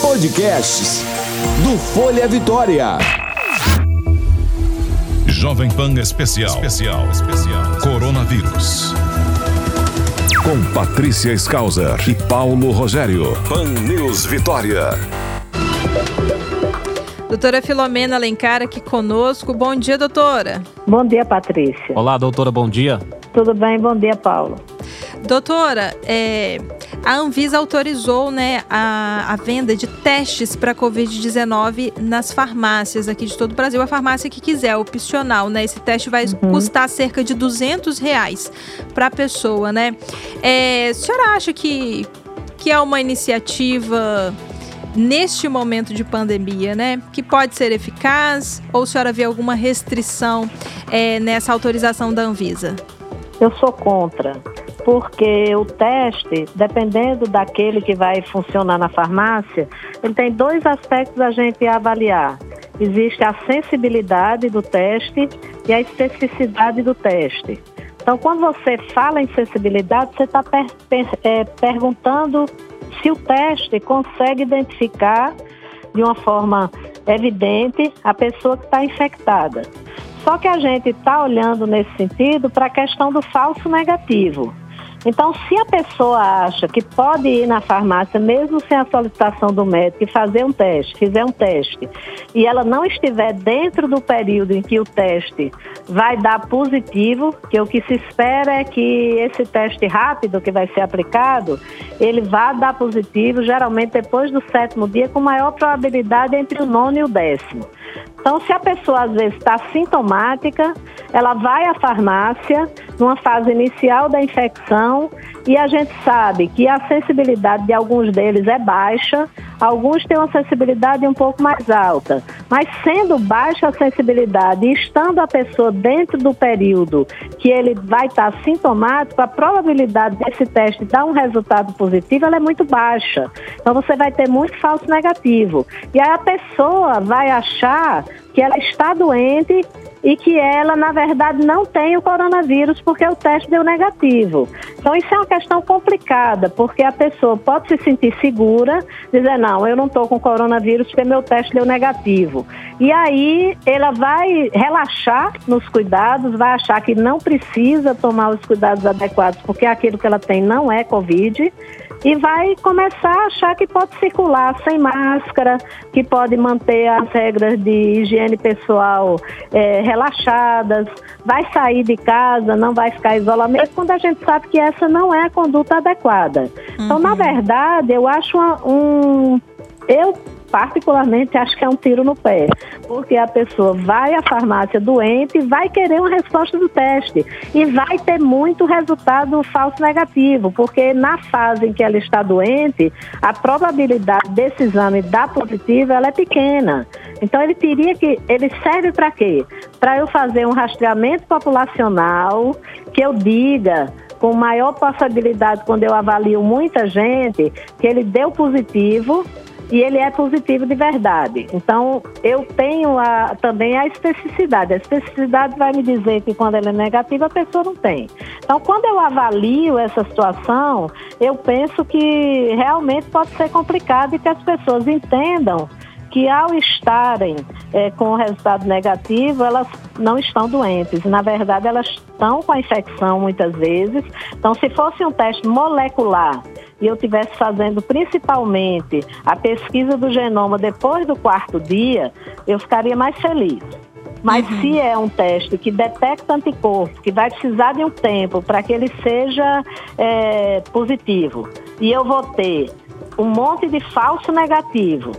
Podcasts do Folha Vitória. Jovem Pan Especial. Especial. Especial. Coronavírus. Com Patrícia Skauser e Paulo Rogério. Pan News Vitória. Doutora Filomena Alencar aqui conosco. Bom dia, doutora. Bom dia, Patrícia. Olá, doutora, bom dia. Tudo bem? Bom dia, Paulo. Doutora, é, a Anvisa autorizou né, a, a venda de testes para Covid-19 nas farmácias aqui de todo o Brasil. A farmácia que quiser, opcional, né? Esse teste vai uhum. custar cerca de 200 reais para a pessoa, né? É, a senhora acha que, que é uma iniciativa neste momento de pandemia, né, que pode ser eficaz? Ou a senhora vê alguma restrição é, nessa autorização da Anvisa? Eu sou contra, porque o teste, dependendo daquele que vai funcionar na farmácia, ele tem dois aspectos a gente avaliar. Existe a sensibilidade do teste e a especificidade do teste. Então, quando você fala em sensibilidade, você está per per é, perguntando se o teste consegue identificar de uma forma evidente a pessoa que está infectada. Só que a gente está olhando nesse sentido para a questão do falso negativo. Então, se a pessoa acha que pode ir na farmácia, mesmo sem a solicitação do médico, e fazer um teste, fizer um teste, e ela não estiver dentro do período em que o teste vai dar positivo, que o que se espera é que esse teste rápido que vai ser aplicado, ele vá dar positivo, geralmente depois do sétimo dia, com maior probabilidade entre o nono e o décimo. Então, se a pessoa às vezes está sintomática, ela vai à farmácia numa fase inicial da infecção e a gente sabe que a sensibilidade de alguns deles é baixa, alguns têm uma sensibilidade um pouco mais alta. Mas sendo baixa a sensibilidade e estando a pessoa dentro do período que ele vai estar sintomático, a probabilidade desse teste dar um resultado positivo é muito baixa. Então você vai ter muito falso negativo. E aí a pessoa vai achar que ela está doente e que ela, na verdade, não tem o coronavírus porque o teste deu negativo. Então, isso é uma questão complicada, porque a pessoa pode se sentir segura, dizer, não, eu não estou com coronavírus porque meu teste deu negativo. E aí, ela vai relaxar nos cuidados, vai achar que não precisa tomar os cuidados adequados porque aquilo que ela tem não é Covid e vai começar a achar que pode circular sem máscara, que pode manter as regras de higiene pessoal é, relaxadas, vai sair de casa, não vai ficar isolamento, quando a gente sabe que essa não é a conduta adequada. Uhum. Então, na uhum. verdade, eu acho uma, um. Eu particularmente acho que é um tiro no pé, porque a pessoa vai à farmácia doente e vai querer uma resposta do teste e vai ter muito resultado falso negativo, porque na fase em que ela está doente, a probabilidade desse exame dar positivo ela é pequena. Então ele teria que, ele serve para quê? Para eu fazer um rastreamento populacional que eu diga com maior possibilidade quando eu avalio muita gente que ele deu positivo e ele é positivo de verdade. Então, eu tenho a, também a especificidade. A especificidade vai me dizer que quando ela é negativa, a pessoa não tem. Então, quando eu avalio essa situação, eu penso que realmente pode ser complicado e que as pessoas entendam que ao estarem é, com o resultado negativo, elas não estão doentes. Na verdade, elas estão com a infecção muitas vezes. Então, se fosse um teste molecular e eu estivesse fazendo principalmente a pesquisa do genoma depois do quarto dia, eu ficaria mais feliz. Mas uhum. se é um teste que detecta anticorpo, que vai precisar de um tempo para que ele seja é, positivo, e eu vou ter um monte de falso negativo,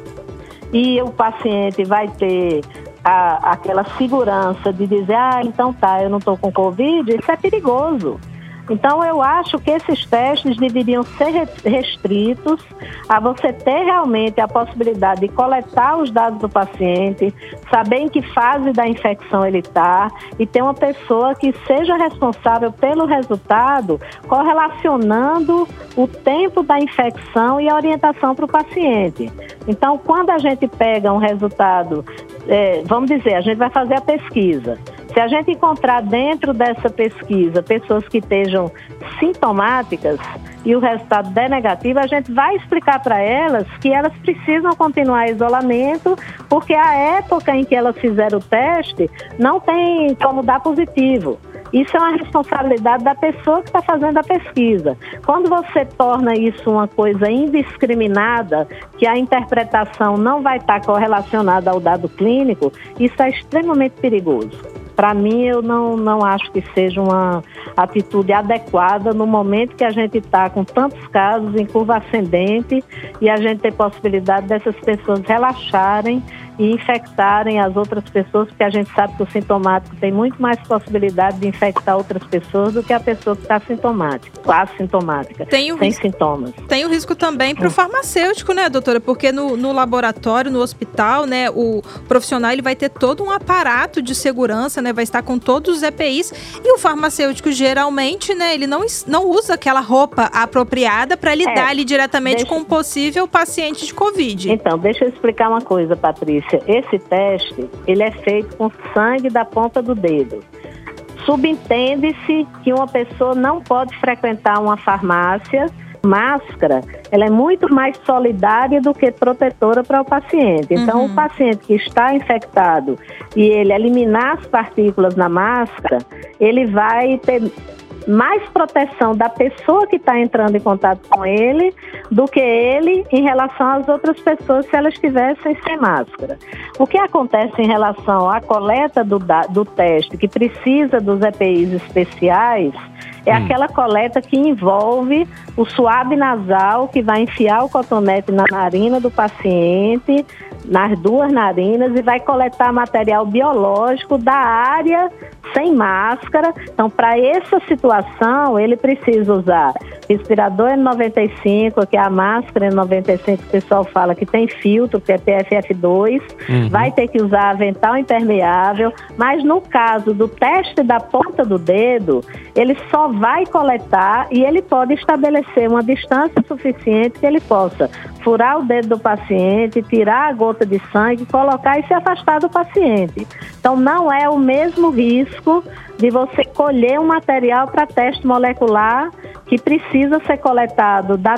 e o paciente vai ter a, aquela segurança de dizer, ah, então tá, eu não estou com Covid, isso é perigoso. Então, eu acho que esses testes deveriam ser restritos a você ter realmente a possibilidade de coletar os dados do paciente, saber em que fase da infecção ele está e ter uma pessoa que seja responsável pelo resultado, correlacionando o tempo da infecção e a orientação para o paciente. Então, quando a gente pega um resultado, é, vamos dizer, a gente vai fazer a pesquisa. Se a gente encontrar dentro dessa pesquisa pessoas que estejam sintomáticas, e o resultado der negativo, a gente vai explicar para elas que elas precisam continuar isolamento, porque a época em que elas fizeram o teste não tem como dar positivo. Isso é uma responsabilidade da pessoa que está fazendo a pesquisa. Quando você torna isso uma coisa indiscriminada, que a interpretação não vai estar correlacionada ao dado clínico, isso é extremamente perigoso. Para mim, eu não, não acho que seja uma atitude adequada no momento que a gente está com tantos casos em curva ascendente e a gente tem possibilidade dessas pessoas relaxarem e infectarem as outras pessoas, porque a gente sabe que o sintomático tem muito mais possibilidade de infectar outras pessoas do que a pessoa que está sintomática, quase sintomática, tem o sem risco, sintomas. Tem o risco também para o farmacêutico, né, doutora? Porque no, no, laboratório, no hospital, né, o profissional ele vai ter todo um aparato de segurança, né, vai estar com todos os EPIs e o farmacêutico geralmente, né, ele não, não usa aquela roupa apropriada para lidar é, ali diretamente deixa... com um possível paciente de Covid. Então, deixa eu explicar uma coisa, Patrícia esse teste ele é feito com sangue da ponta do dedo. Subentende-se que uma pessoa não pode frequentar uma farmácia. Máscara, ela é muito mais solidária do que protetora para o paciente. Então, uhum. o paciente que está infectado e ele eliminar as partículas na máscara, ele vai ter mais proteção da pessoa que está entrando em contato com ele do que ele em relação às outras pessoas se elas estivessem sem máscara. O que acontece em relação à coleta do, do teste, que precisa dos EPIs especiais, é hum. aquela coleta que envolve o suave nasal, que vai enfiar o cotonete na narina do paciente, nas duas narinas, e vai coletar material biológico da área sem máscara. Então, para essa situação, ele precisa usar respirador N95, que é a máscara N95 que o pessoal fala que tem filtro, que é PFF2, uhum. vai ter que usar avental impermeável, mas no caso do teste da ponta do dedo, ele só vai coletar e ele pode estabelecer uma distância suficiente que ele possa furar o dedo do paciente, tirar a gota de sangue, colocar e se afastar do paciente. Então, não é o mesmo risco de você colher um material para teste molecular que precisa ser coletado da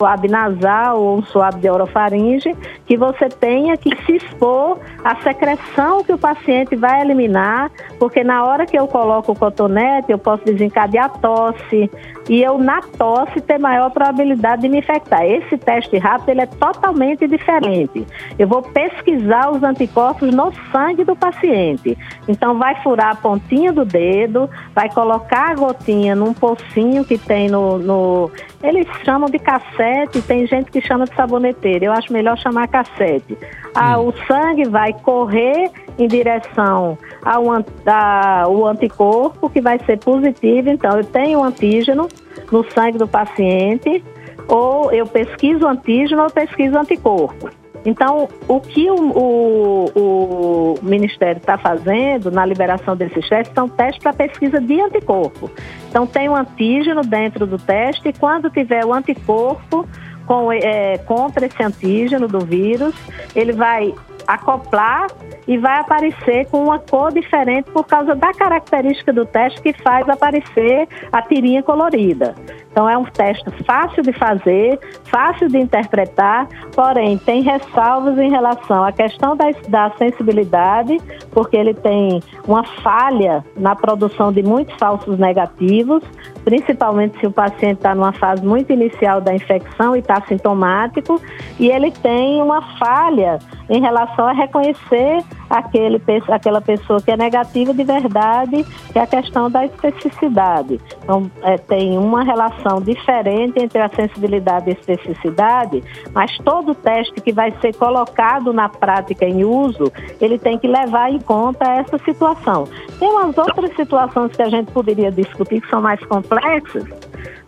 suave nasal ou um suave de orofaringe, que você tenha que se expor à secreção que o paciente vai eliminar, porque na hora que eu coloco o cotonete, eu posso desencadear tosse, e eu na tosse ter maior probabilidade de me infectar. Esse teste rápido ele é totalmente diferente. Eu vou pesquisar os anticorpos no sangue do paciente. Então vai furar a pontinha do dedo, vai colocar a gotinha num pocinho que tem no, no eles chamam de cassete, tem gente que chama de saboneteira. Eu acho melhor chamar cassete. Ah, hum. O sangue vai correr em direção ao, ao anticorpo, que vai ser positivo. Então, eu tenho um antígeno no sangue do paciente, ou eu pesquiso antígeno ou pesquiso anticorpo. Então, o que o, o, o Ministério está fazendo na liberação desses testes são testes para pesquisa de anticorpo. Então, tem um antígeno dentro do teste e quando tiver o anticorpo com, é, contra esse antígeno do vírus, ele vai acoplar e vai aparecer com uma cor diferente por causa da característica do teste que faz aparecer a tirinha colorida. Então é um teste fácil de fazer, fácil de interpretar, porém tem ressalvas em relação à questão da, da sensibilidade, porque ele tem uma falha na produção de muitos falsos negativos, principalmente se o paciente está numa fase muito inicial da infecção e está sintomático, e ele tem uma falha em relação a reconhecer aquele, aquela pessoa que é negativa de verdade, que é a questão da especificidade. Então, é, tem uma relação diferente entre a sensibilidade e a especificidade, mas todo teste que vai ser colocado na prática em uso, ele tem que levar em conta essa situação. Tem umas outras situações que a gente poderia discutir que são mais complexas,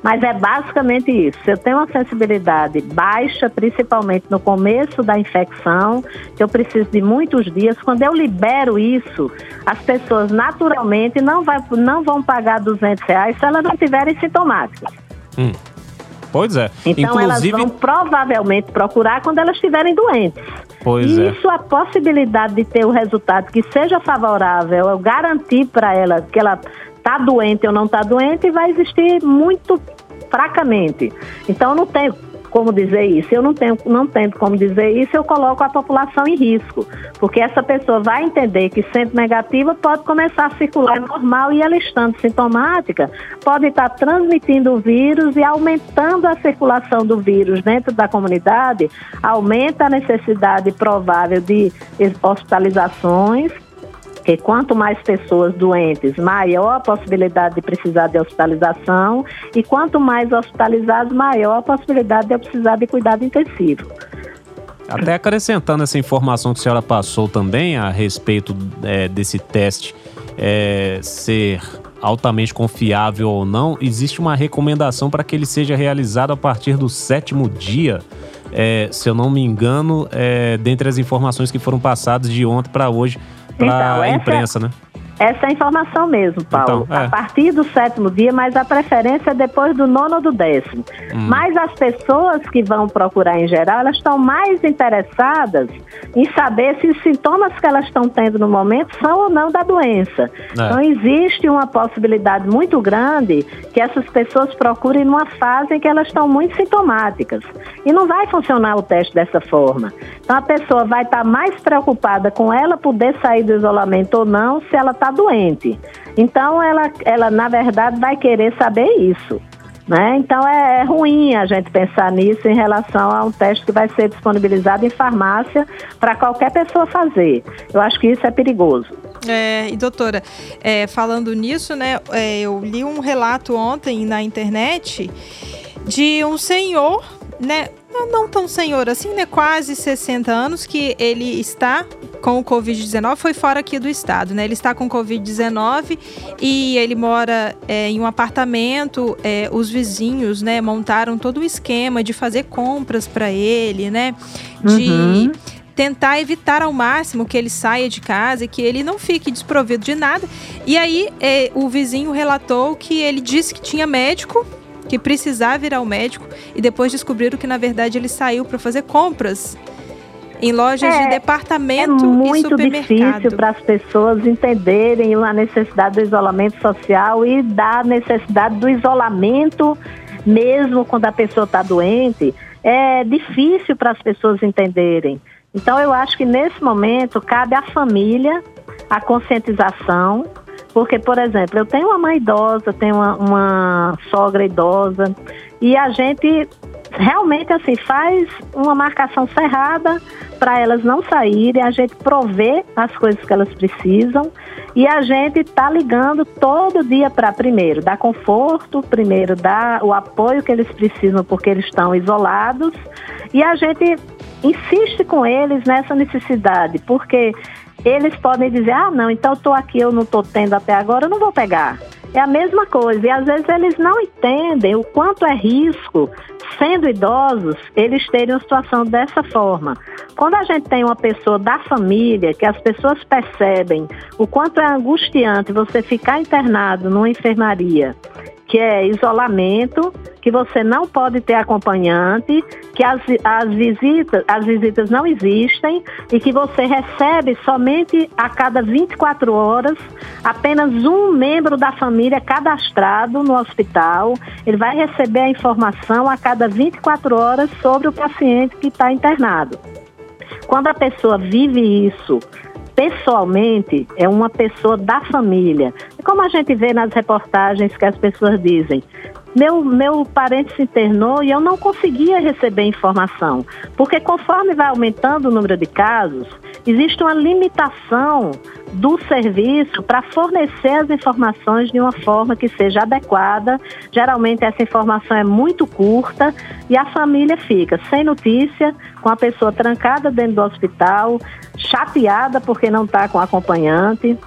mas é basicamente isso. Eu tenho uma sensibilidade baixa, principalmente no começo da infecção, que eu preciso de muitos dias. Quando eu libero isso, as pessoas naturalmente não, vai, não vão pagar 200 reais se elas não tiverem sintomáticas. Hum. Pois é. Então Inclusive... elas vão provavelmente procurar quando elas estiverem doentes. Pois e é. isso, a possibilidade de ter o resultado que seja favorável, eu garantir para ela que ela está doente ou não está doente, vai existir muito fracamente. Então, não tem como dizer isso. Eu não tenho, não tenho como dizer isso, eu coloco a população em risco, porque essa pessoa vai entender que sendo negativa pode começar a circular normal e ela estando sintomática pode estar transmitindo o vírus e aumentando a circulação do vírus dentro da comunidade, aumenta a necessidade provável de hospitalizações porque quanto mais pessoas doentes, maior a possibilidade de precisar de hospitalização, e quanto mais hospitalizados, maior a possibilidade de eu precisar de cuidado intensivo. Até acrescentando essa informação que a senhora passou também a respeito é, desse teste é, ser altamente confiável ou não, existe uma recomendação para que ele seja realizado a partir do sétimo dia. É, se eu não me engano, é, dentre as informações que foram passadas de ontem para hoje para então, a imprensa, né? Essa é a informação mesmo, Paulo. Então, é. A partir do sétimo dia, mas a preferência é depois do nono ou do décimo. Hum. Mas as pessoas que vão procurar em geral, elas estão mais interessadas em saber se os sintomas que elas estão tendo no momento são ou não da doença. É. Então, existe uma possibilidade muito grande que essas pessoas procurem numa fase em que elas estão muito sintomáticas. E não vai funcionar o teste dessa forma. Então, a pessoa vai estar mais preocupada com ela poder sair do isolamento ou não se ela está doente. Então, ela, ela, na verdade, vai querer saber isso. Né? Então, é, é ruim a gente pensar nisso em relação a um teste que vai ser disponibilizado em farmácia para qualquer pessoa fazer. Eu acho que isso é perigoso. É, e doutora, é, falando nisso, né, é, eu li um relato ontem na internet de um senhor, né, não tão senhor assim, né, quase 60 anos, que ele está com o Covid-19 foi fora aqui do estado, né? Ele está com Covid-19 e ele mora é, em um apartamento. É, os vizinhos, né, montaram todo um esquema de fazer compras para ele, né? De uhum. tentar evitar ao máximo que ele saia de casa e que ele não fique desprovido de nada. E aí é, o vizinho relatou que ele disse que tinha médico que precisava ir ao médico e depois descobriram que na verdade ele saiu para fazer compras em lojas é, de departamento é muito difícil para as pessoas entenderem a necessidade do isolamento social e da necessidade do isolamento mesmo quando a pessoa está doente. É difícil para as pessoas entenderem. Então eu acho que nesse momento cabe à família a conscientização, porque, por exemplo, eu tenho uma mãe idosa, tenho uma, uma sogra idosa, e a gente realmente assim faz uma marcação cerrada para elas não saírem, a gente provê as coisas que elas precisam e a gente está ligando todo dia para primeiro dar conforto, primeiro dar o apoio que eles precisam porque eles estão isolados e a gente insiste com eles nessa necessidade, porque eles podem dizer, ah não, então estou aqui, eu não estou tendo até agora, eu não vou pegar. É a mesma coisa. E às vezes eles não entendem o quanto é risco, sendo idosos, eles terem uma situação dessa forma. Quando a gente tem uma pessoa da família, que as pessoas percebem o quanto é angustiante você ficar internado numa enfermaria que é isolamento, que você não pode ter acompanhante, que as, as, visitas, as visitas não existem e que você recebe somente a cada 24 horas apenas um membro da família cadastrado no hospital. Ele vai receber a informação a cada 24 horas sobre o paciente que está internado. Quando a pessoa vive isso pessoalmente é uma pessoa da família. E como a gente vê nas reportagens que as pessoas dizem, meu, meu parente se internou e eu não conseguia receber informação, porque conforme vai aumentando o número de casos, existe uma limitação do serviço para fornecer as informações de uma forma que seja adequada. Geralmente essa informação é muito curta e a família fica sem notícia, com a pessoa trancada dentro do hospital, chateada porque não está com acompanhante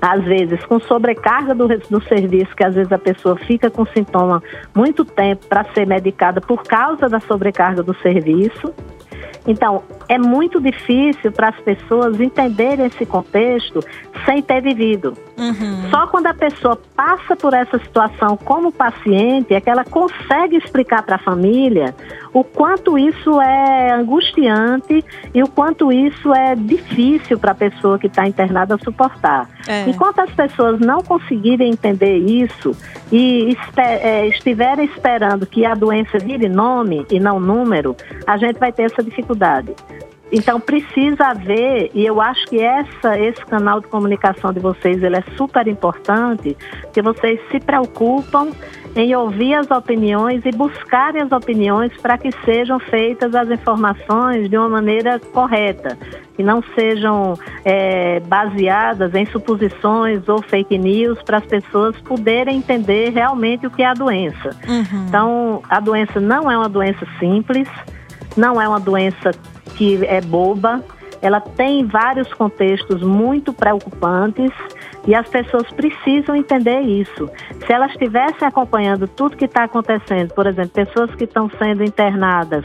às vezes com sobrecarga do, do serviço, que às vezes a pessoa fica com sintoma muito tempo para ser medicada por causa da sobrecarga do serviço. Então, é muito difícil para as pessoas entenderem esse contexto sem ter vivido. Uhum. Só quando a pessoa passa por essa situação como paciente é que ela consegue explicar para a família o quanto isso é angustiante e o quanto isso é difícil para a pessoa que está internada suportar. É. Enquanto as pessoas não conseguirem entender isso e é, estiverem esperando que a doença vire nome e não número, a gente vai ter essa dificuldade. Então precisa haver, e eu acho que essa, esse canal de comunicação de vocês ele é super importante, que vocês se preocupam em ouvir as opiniões e buscarem as opiniões para que sejam feitas as informações de uma maneira correta, que não sejam é, baseadas em suposições ou fake news para as pessoas poderem entender realmente o que é a doença. Uhum. Então, a doença não é uma doença simples, não é uma doença que é boba, ela tem vários contextos muito preocupantes e as pessoas precisam entender isso. Se elas estivessem acompanhando tudo que está acontecendo, por exemplo, pessoas que estão sendo internadas,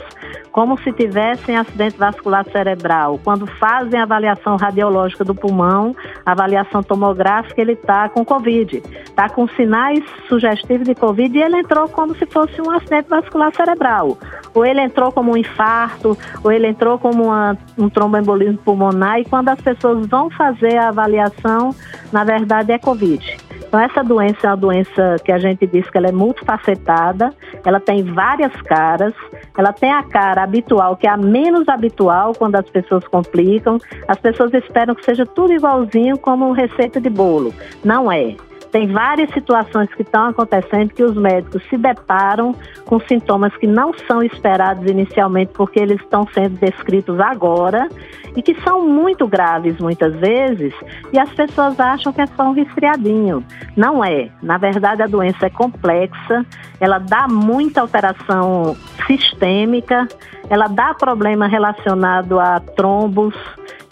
como se tivessem acidente vascular cerebral, quando fazem a avaliação radiológica do pulmão, avaliação tomográfica, ele está com Covid, está com sinais sugestivos de Covid e ele entrou como se fosse um acidente vascular cerebral. Ou ele entrou como um infarto, ou ele entrou como uma, um tromboembolismo pulmonar, e quando as pessoas vão fazer a avaliação, na verdade é Covid. Então, essa doença é uma doença que a gente diz que ela é multifacetada, ela tem várias caras, ela tem a cara habitual, que é a menos habitual quando as pessoas complicam. As pessoas esperam que seja tudo igualzinho como receita de bolo. Não é. Tem várias situações que estão acontecendo que os médicos se deparam com sintomas que não são esperados inicialmente porque eles estão sendo descritos agora e que são muito graves muitas vezes e as pessoas acham que é só um resfriadinho. Não é. Na verdade, a doença é complexa, ela dá muita alteração sistêmica, ela dá problema relacionado a trombos,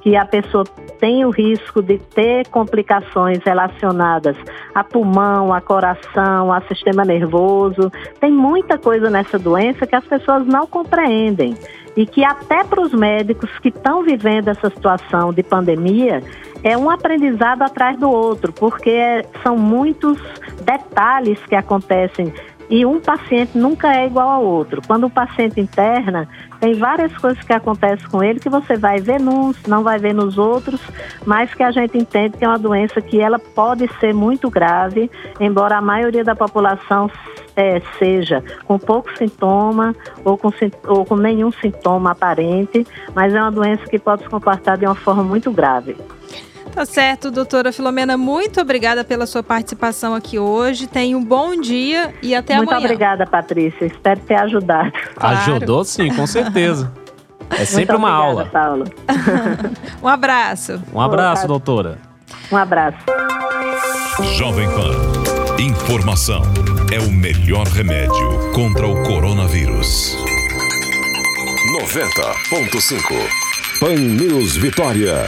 que a pessoa tem o risco de ter complicações relacionadas a pulmão, a coração, a sistema nervoso. Tem muita coisa nessa doença que as pessoas não compreendem e que até para os médicos que estão vivendo essa situação de pandemia é um aprendizado atrás do outro, porque são muitos detalhes que acontecem e um paciente nunca é igual ao outro. Quando o paciente interna, tem várias coisas que acontecem com ele que você vai ver nos, não vai ver nos outros, mas que a gente entende que é uma doença que ela pode ser muito grave, embora a maioria da população é, seja com pouco sintoma ou com, ou com nenhum sintoma aparente, mas é uma doença que pode se comportar de uma forma muito grave. Tá certo, doutora Filomena, muito obrigada pela sua participação aqui hoje. Tenha um bom dia e até muito amanhã. Muito obrigada, Patrícia. Espero ter ajudado. Claro. Ajudou sim, com certeza. É sempre uma aula. Paulo. um abraço. Um abraço, doutora. Um abraço. Jovem Pan. Informação é o melhor remédio contra o coronavírus. 90.5 Pan News Vitória.